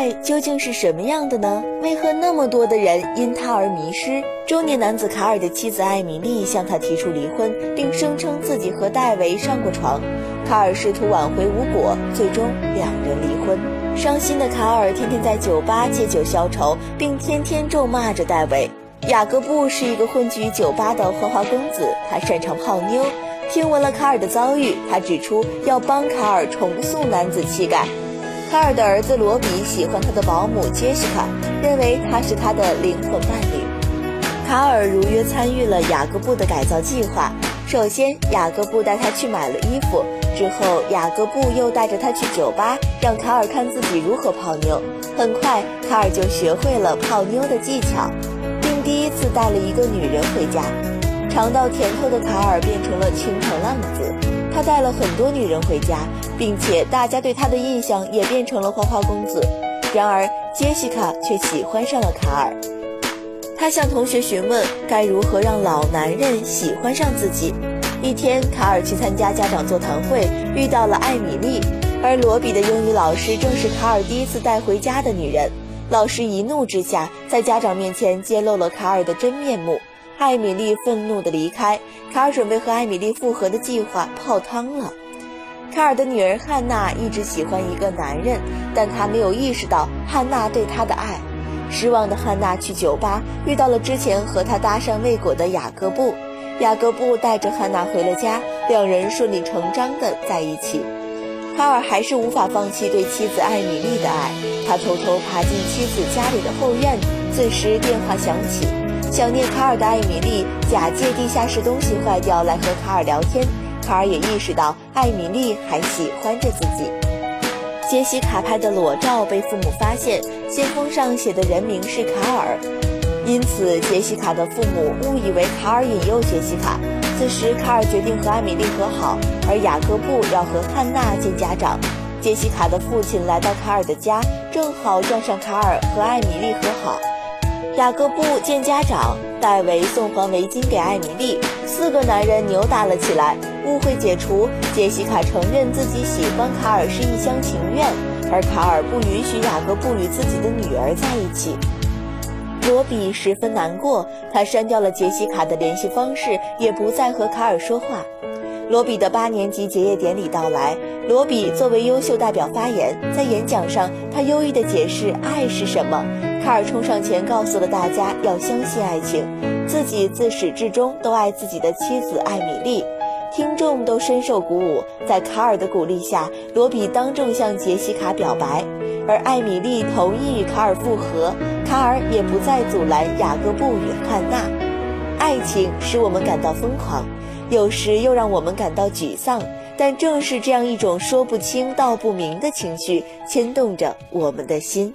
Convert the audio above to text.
爱究竟是什么样的呢？为何那么多的人因他而迷失？中年男子卡尔的妻子艾米丽向他提出离婚，并声称自己和戴维上过床。卡尔试图挽回无果，最终两人离婚。伤心的卡尔天天在酒吧借酒消愁，并天天咒骂着戴维。雅各布是一个混迹于酒吧的花花公子，他擅长泡妞。听闻了卡尔的遭遇，他指出要帮卡尔重塑男子气概。卡尔的儿子罗比喜欢他的保姆杰西卡，认为她是他的灵魂伴侣。卡尔如约参与了雅各布的改造计划。首先，雅各布带他去买了衣服，之后雅各布又带着他去酒吧，让卡尔看自己如何泡妞。很快，卡尔就学会了泡妞的技巧，并第一次带了一个女人回家。尝到甜头的卡尔变成了青头浪子，他带了很多女人回家。并且大家对他的印象也变成了花花公子，然而杰西卡却喜欢上了卡尔。他向同学询问该如何让老男人喜欢上自己。一天，卡尔去参加家长座谈会，遇到了艾米丽，而罗比的英语老师正是卡尔第一次带回家的女人。老师一怒之下，在家长面前揭露了卡尔的真面目。艾米丽愤怒地离开，卡尔准备和艾米丽复合的计划泡汤了。卡尔的女儿汉娜一直喜欢一个男人，但她没有意识到汉娜对他的爱。失望的汉娜去酒吧，遇到了之前和她搭讪未果的雅各布。雅各布带着汉娜回了家，两人顺理成章地在一起。卡尔还是无法放弃对妻子艾米丽的爱，他偷偷爬进妻子家里的后院。此时电话响起，想念卡尔的艾米丽假借地下室东西坏掉来和卡尔聊天。卡尔也意识到艾米丽还喜欢着自己。杰西卡拍的裸照被父母发现，信封上写的人名是卡尔，因此杰西卡的父母误以为卡尔引诱杰西卡。此时，卡尔决定和艾米丽和好，而雅各布要和汉娜见家长。杰西卡的父亲来到卡尔的家，正好撞上卡尔和艾米丽和好。雅各布见家长，戴维送还围巾给艾米丽，四个男人扭打了起来。误会解除，杰西卡承认自己喜欢卡尔是一厢情愿，而卡尔不允许雅各布与自己的女儿在一起。罗比十分难过，他删掉了杰西卡的联系方式，也不再和卡尔说话。罗比的八年级结业典礼到来，罗比作为优秀代表发言，在演讲上，他优异地解释爱是什么。卡尔冲上前告诉了大家要相信爱情，自己自始至终都爱自己的妻子艾米丽。听众都深受鼓舞，在卡尔的鼓励下，罗比当众向杰西卡表白，而艾米丽同意与卡尔复合，卡尔也不再阻拦雅各布与汉娜。爱情使我们感到疯狂，有时又让我们感到沮丧，但正是这样一种说不清道不明的情绪，牵动着我们的心。